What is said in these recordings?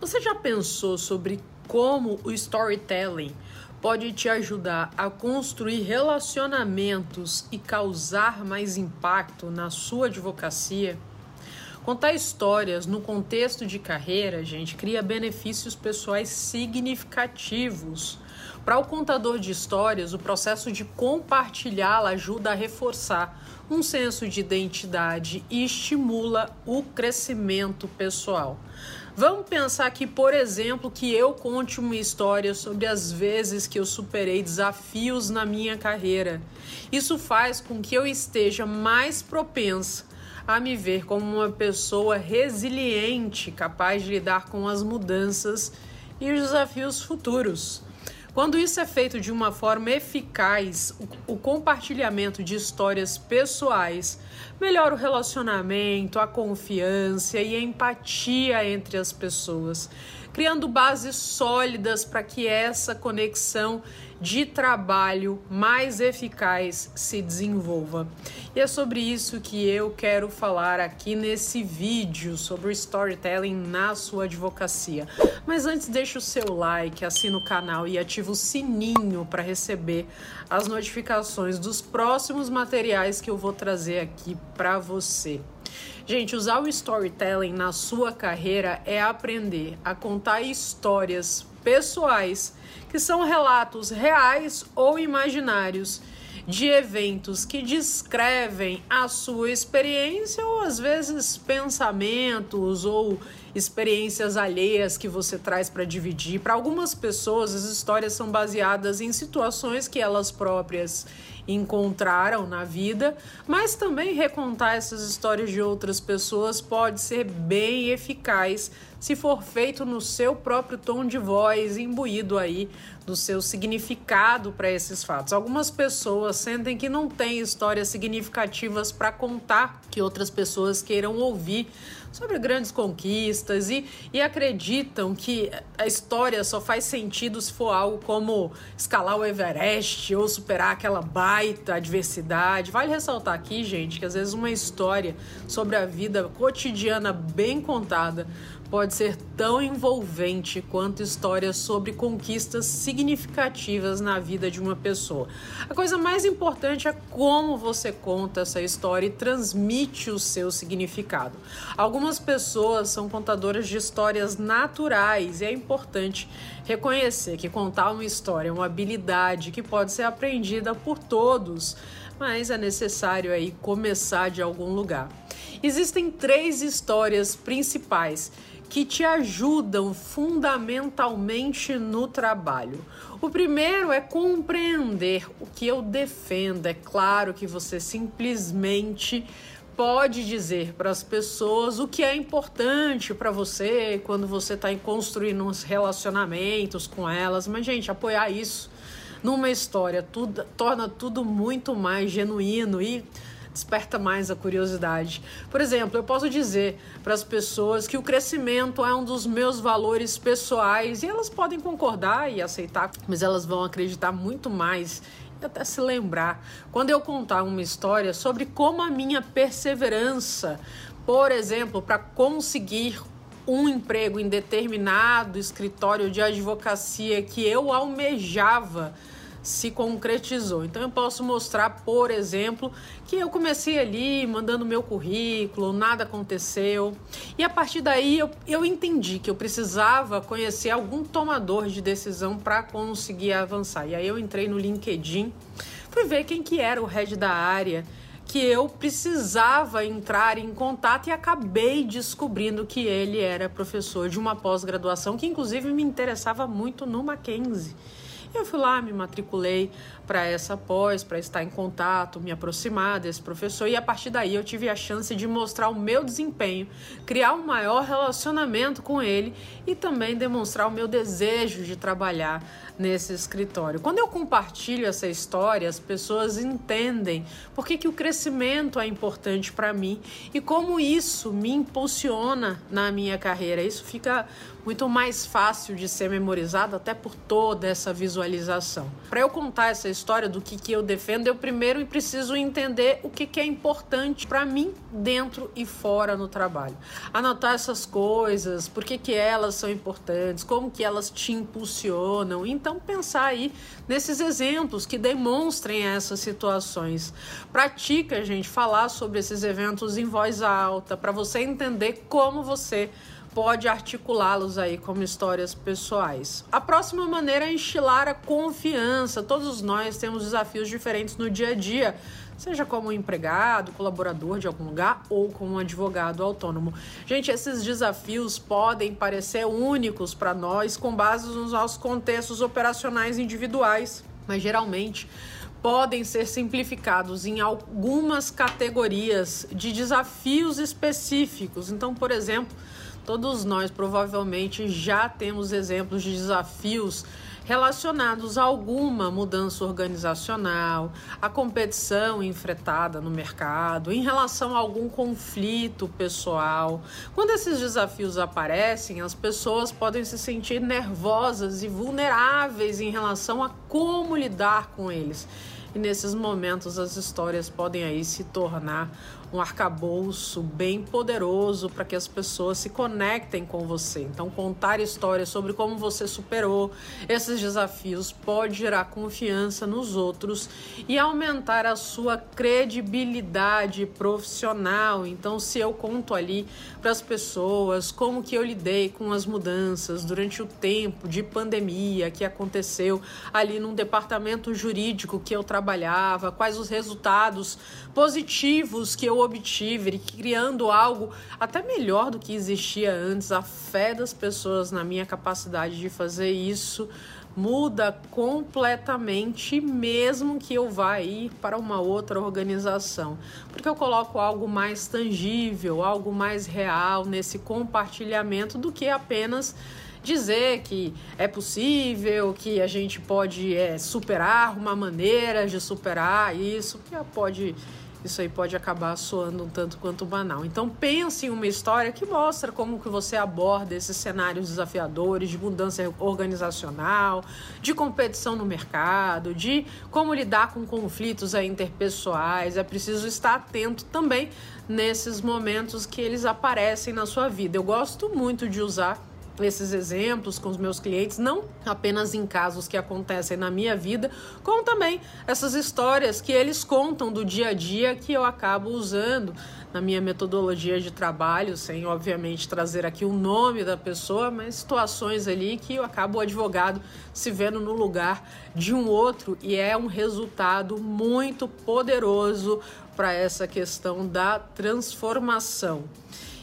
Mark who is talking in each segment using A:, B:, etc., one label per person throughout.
A: Você já pensou sobre como o storytelling pode te ajudar a construir relacionamentos e causar mais impacto na sua advocacia? Contar histórias no contexto de carreira, gente, cria benefícios pessoais significativos. Para o contador de histórias, o processo de compartilhá-la ajuda a reforçar um senso de identidade e estimula o crescimento pessoal. Vamos pensar aqui, por exemplo, que eu conte uma história sobre as vezes que eu superei desafios na minha carreira. Isso faz com que eu esteja mais propensa a me ver como uma pessoa resiliente, capaz de lidar com as mudanças e os desafios futuros. Quando isso é feito de uma forma eficaz, o, o, compartilhamento de histórias pessoais melhora o relacionamento, a confiança e a empatia entre as pessoas, criando bases sólidas para que essa conexão de trabalho mais eficaz se desenvolva. E é sobre isso que eu quero falar aqui nesse vídeo sobre storytelling na sua advocacia. Mas antes, deixa o seu like, assina o canal e ativa o sininho para receber as notificações dos próximos materiais que eu vou trazer aqui para você. Gente, usar o storytelling na sua carreira é aprender a contar histórias pessoais, que são relatos reais ou imaginários de eventos que descrevem a sua experiência ou às vezes pensamentos ou experiências alheias que você traz para dividir. Para algumas pessoas, as histórias são baseadas em situações que elas próprias encontraram na vida, mas também recontar essas histórias de outras pessoas pode ser bem eficaz se for feito no seu próprio tom de voz, imbuído aí do seu significado para esses fatos. Algumas pessoas sentem que não têm histórias significativas para contar que outras pessoas queiram ouvir sobre grandes conquistas e, e acreditam que a história só faz sentido se for algo como escalar o Everest ou superar aquela baita adversidade. Vale ressaltar aqui, gente, que às vezes uma história sobre a vida cotidiana bem contada pode ser tão envolvente quanto histórias sobre conquistas significativas na vida de uma pessoa. A coisa mais importante é como você conta essa história e transmite o seu significado. Algumas pessoas são contadoras de histórias naturais e é importante reconhecer que contar uma história é uma habilidade que pode ser aprendida por todos, mas é necessário aí começar de algum lugar. Existem três histórias principais que te ajudam fundamentalmente no trabalho. O primeiro é compreender o que eu defendo. É claro que você simplesmente pode dizer para as pessoas o que é importante para você quando você está construindo uns relacionamentos com elas, mas gente, apoiar isso numa história tudo, torna tudo muito mais genuíno e desperta mais a curiosidade. Por exemplo, eu posso dizer para as pessoas que o crescimento é um dos meus valores pessoais e elas podem concordar e aceitar, mas elas vão acreditar muito mais e até se lembrar quando eu contar uma história sobre como a minha perseverança, por exemplo, para conseguir um emprego em determinado escritório de advocacia que eu almejava se concretizou. Então eu posso mostrar, por exemplo, que eu comecei ali mandando meu currículo, nada aconteceu. E a partir daí eu, eu entendi que eu precisava conhecer algum tomador de decisão para conseguir avançar. E aí eu entrei no LinkedIn, fui ver quem que era o head da área que eu precisava entrar em contato e acabei descobrindo que ele era professor de uma pós-graduação que inclusive me interessava muito no Mackenzie. Eu fui lá, me matriculei para essa pós, para estar em contato, me aproximar desse professor e a partir daí eu tive a chance de mostrar o meu desempenho, criar um maior relacionamento com ele e também demonstrar o meu desejo de trabalhar nesse escritório. Quando eu compartilho essa história, as pessoas entendem por que, que o crescimento é importante para mim e como isso me impulsiona na minha carreira. Isso fica muito mais fácil de ser memorizado, até por toda essa visualização. Para eu contar essa história do que, que eu defendo, eu primeiro preciso entender o que, que é importante para mim dentro e fora no trabalho. Anotar essas coisas, por que, que elas são importantes, como que elas te impulsionam. Então, pensar aí nesses exemplos que demonstrem essas situações. Pratica, gente, falar sobre esses eventos em voz alta, para você entender como você pode articulá-los aí como histórias pessoais. A próxima maneira é enchilar a confiança. Todos nós temos desafios diferentes no dia a dia, seja como empregado, colaborador de algum lugar ou como advogado autônomo. Gente, esses desafios podem parecer únicos para nós com base nos nossos contextos operacionais individuais, mas geralmente podem ser simplificados em algumas categorias de desafios específicos. Então, por exemplo, Todos nós provavelmente já temos exemplos de desafios relacionados a alguma mudança organizacional, a competição enfrentada no mercado, em relação a algum conflito pessoal. Quando esses desafios aparecem, as pessoas podem se sentir nervosas e vulneráveis em relação a como lidar com eles. E nesses momentos as histórias podem aí se tornar um arcabouço bem poderoso para que as pessoas se conectem com você. Então, contar histórias sobre como você superou esses desafios pode gerar confiança nos outros e aumentar a sua credibilidade profissional. Então, se eu conto ali para as pessoas como que eu lidei com as mudanças durante o tempo de pandemia que aconteceu ali num departamento jurídico que eu trabalhava, quais os resultados positivos que eu obtive, criando algo até melhor do que existia antes. A fé das pessoas na minha capacidade de fazer isso muda completamente, mesmo que eu vá ir para uma outra organização, porque eu coloco algo mais tangível, algo mais real nesse compartilhamento do que apenas dizer que é possível, que a gente pode é, superar uma maneira de superar isso, que pode isso aí pode acabar soando um tanto quanto banal. Então pense em uma história que mostra como que você aborda esses cenários desafiadores de mudança organizacional, de competição no mercado, de como lidar com conflitos interpessoais. É preciso estar atento também nesses momentos que eles aparecem na sua vida. Eu gosto muito de usar esses exemplos com os meus clientes, não apenas em casos que acontecem na minha vida, como também essas histórias que eles contam do dia a dia que eu acabo usando na minha metodologia de trabalho, sem obviamente trazer aqui o nome da pessoa, mas situações ali que eu acabo o advogado se vendo no lugar de um outro e é um resultado muito poderoso para essa questão da transformação.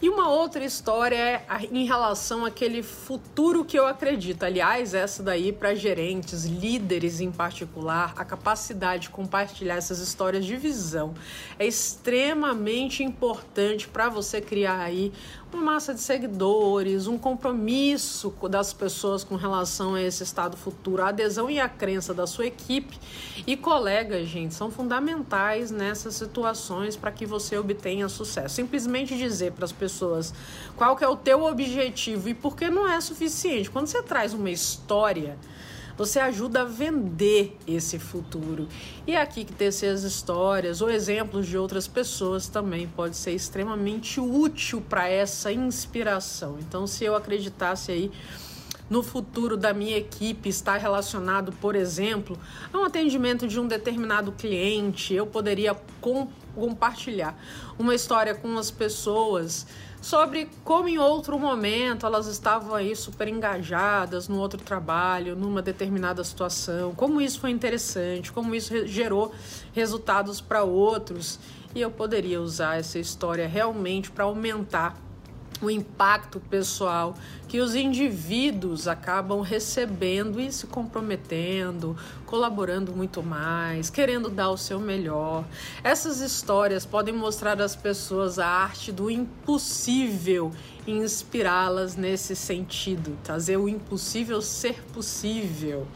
A: E uma outra história é em relação àquele futuro que eu acredito. Aliás, essa daí para gerentes, líderes em particular, a capacidade de compartilhar essas histórias de visão é extremamente importante para você criar aí uma massa de seguidores, um compromisso das pessoas com relação a esse estado futuro, a adesão e a crença da sua equipe e colegas, gente, são fundamentais nessas situações para que você obtenha sucesso. Simplesmente dizer para as pessoas qual que é o teu objetivo e por que não é suficiente. Quando você traz uma história, você ajuda a vender esse futuro. E é aqui que tecer as histórias ou exemplos de outras pessoas também pode ser extremamente útil para essa inspiração. Então, se eu acreditasse aí no futuro da minha equipe está relacionado, por exemplo, a um atendimento de um determinado cliente, eu poderia com, compartilhar uma história com as pessoas sobre como em outro momento elas estavam aí super engajadas no outro trabalho, numa determinada situação, como isso foi interessante, como isso gerou resultados para outros. E eu poderia usar essa história realmente para aumentar o impacto pessoal que os indivíduos acabam recebendo e se comprometendo, colaborando muito mais, querendo dar o seu melhor. Essas histórias podem mostrar às pessoas a arte do impossível e inspirá-las nesse sentido, trazer o impossível ser possível.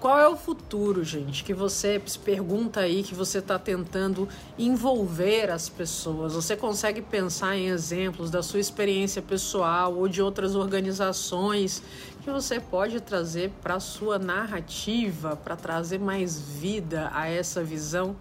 A: Qual é o futuro, gente, que você se pergunta aí, que você está tentando envolver as pessoas? Você consegue pensar em exemplos da sua experiência pessoal ou de outras organizações que você pode trazer para a sua narrativa, para trazer mais vida a essa visão?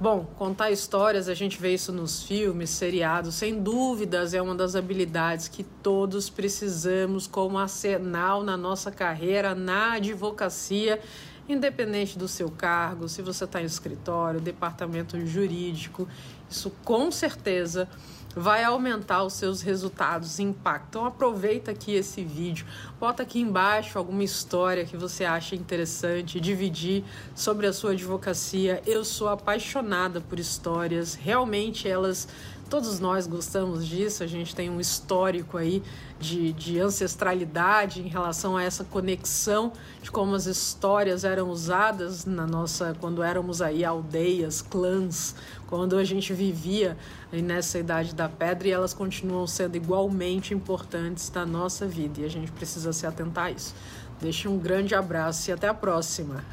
A: Bom, contar histórias, a gente vê isso nos filmes, seriados, sem dúvidas é uma das habilidades que todos precisamos como arsenal na nossa carreira, na advocacia, independente do seu cargo, se você está em escritório, departamento jurídico, isso com certeza vai aumentar os seus resultados e impacto. Então aproveita aqui esse vídeo, bota aqui embaixo alguma história que você acha interessante, dividir sobre a sua advocacia. Eu sou apaixonada por histórias, realmente elas todos nós gostamos disso, a gente tem um histórico aí de, de ancestralidade em relação a essa conexão de como as histórias eram usadas na nossa quando éramos aí aldeias, clãs, quando a gente vivia nessa idade da pedra e elas continuam sendo igualmente importantes na nossa vida e a gente precisa se atentar a isso. Deixe um grande abraço e até a próxima.